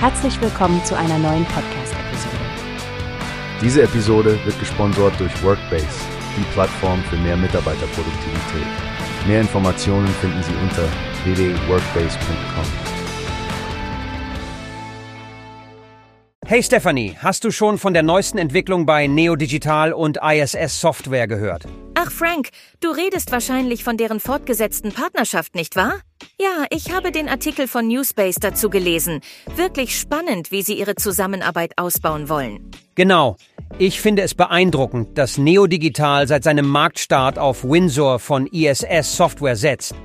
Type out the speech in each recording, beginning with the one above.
Herzlich willkommen zu einer neuen Podcast-Episode. Diese Episode wird gesponsert durch Workbase, die Plattform für mehr Mitarbeiterproduktivität. Mehr Informationen finden Sie unter www.workbase.com. Hey Stephanie, hast du schon von der neuesten Entwicklung bei Neodigital und ISS Software gehört? Ach Frank, du redest wahrscheinlich von deren fortgesetzten Partnerschaft, nicht wahr? Ja, ich habe den Artikel von Newspace dazu gelesen. Wirklich spannend, wie sie ihre Zusammenarbeit ausbauen wollen. Genau. Ich finde es beeindruckend, dass Neodigital seit seinem Marktstart auf Windsor von ISS Software setzt.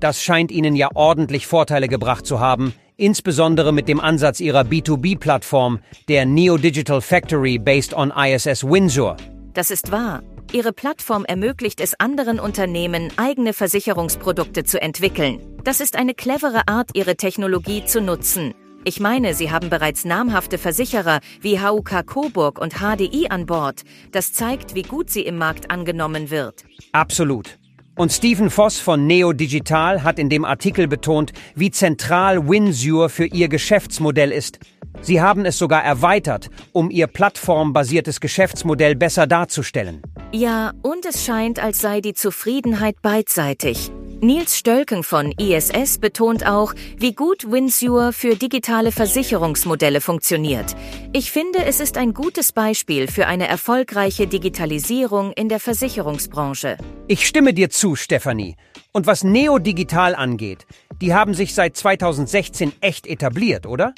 Das scheint ihnen ja ordentlich Vorteile gebracht zu haben, insbesondere mit dem Ansatz ihrer B2B-Plattform, der Neo Digital Factory based on ISS Windsor. Das ist wahr. Ihre Plattform ermöglicht es anderen Unternehmen, eigene Versicherungsprodukte zu entwickeln. Das ist eine clevere Art, ihre Technologie zu nutzen. Ich meine, Sie haben bereits namhafte Versicherer wie HUK Coburg und HDI an Bord. Das zeigt, wie gut sie im Markt angenommen wird. Absolut. Und Stephen Voss von Neo Digital hat in dem Artikel betont, wie zentral Winsure für ihr Geschäftsmodell ist. Sie haben es sogar erweitert, um ihr plattformbasiertes Geschäftsmodell besser darzustellen. Ja, und es scheint, als sei die Zufriedenheit beidseitig. Nils Stölken von ISS betont auch, wie gut Winsure für digitale Versicherungsmodelle funktioniert. Ich finde, es ist ein gutes Beispiel für eine erfolgreiche Digitalisierung in der Versicherungsbranche. Ich stimme dir zu, Stefanie. Und was Neo Digital angeht, die haben sich seit 2016 echt etabliert, oder?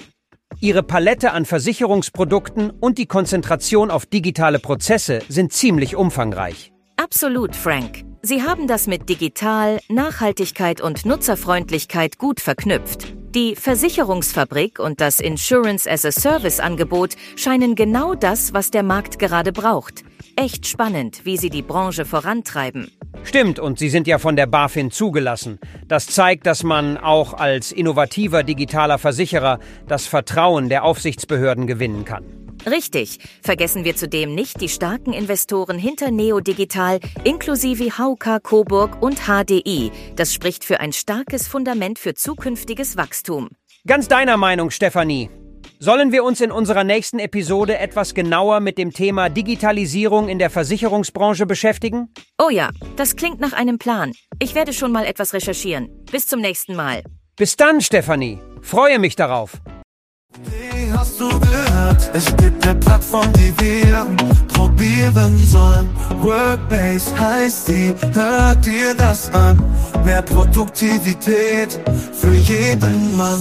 Ihre Palette an Versicherungsprodukten und die Konzentration auf digitale Prozesse sind ziemlich umfangreich. Absolut, Frank. Sie haben das mit Digital, Nachhaltigkeit und Nutzerfreundlichkeit gut verknüpft. Die Versicherungsfabrik und das Insurance as a Service Angebot scheinen genau das, was der Markt gerade braucht. Echt spannend, wie sie die Branche vorantreiben. Stimmt, und sie sind ja von der BaFin zugelassen. Das zeigt, dass man auch als innovativer digitaler Versicherer das Vertrauen der Aufsichtsbehörden gewinnen kann. Richtig. Vergessen wir zudem nicht die starken Investoren hinter Neo Digital inklusive HUK Coburg und HDI. Das spricht für ein starkes Fundament für zukünftiges Wachstum. Ganz deiner Meinung, Stefanie. Sollen wir uns in unserer nächsten Episode etwas genauer mit dem Thema Digitalisierung in der Versicherungsbranche beschäftigen? Oh ja, das klingt nach einem Plan. Ich werde schon mal etwas recherchieren. Bis zum nächsten Mal. Bis dann, Stefanie. Freue mich darauf. Wie hast du gehört? Es gibt eine Plattform, die wir probieren sollen. Workbase heißt die, hört dir das an. Mehr Produktivität für jeden Mann.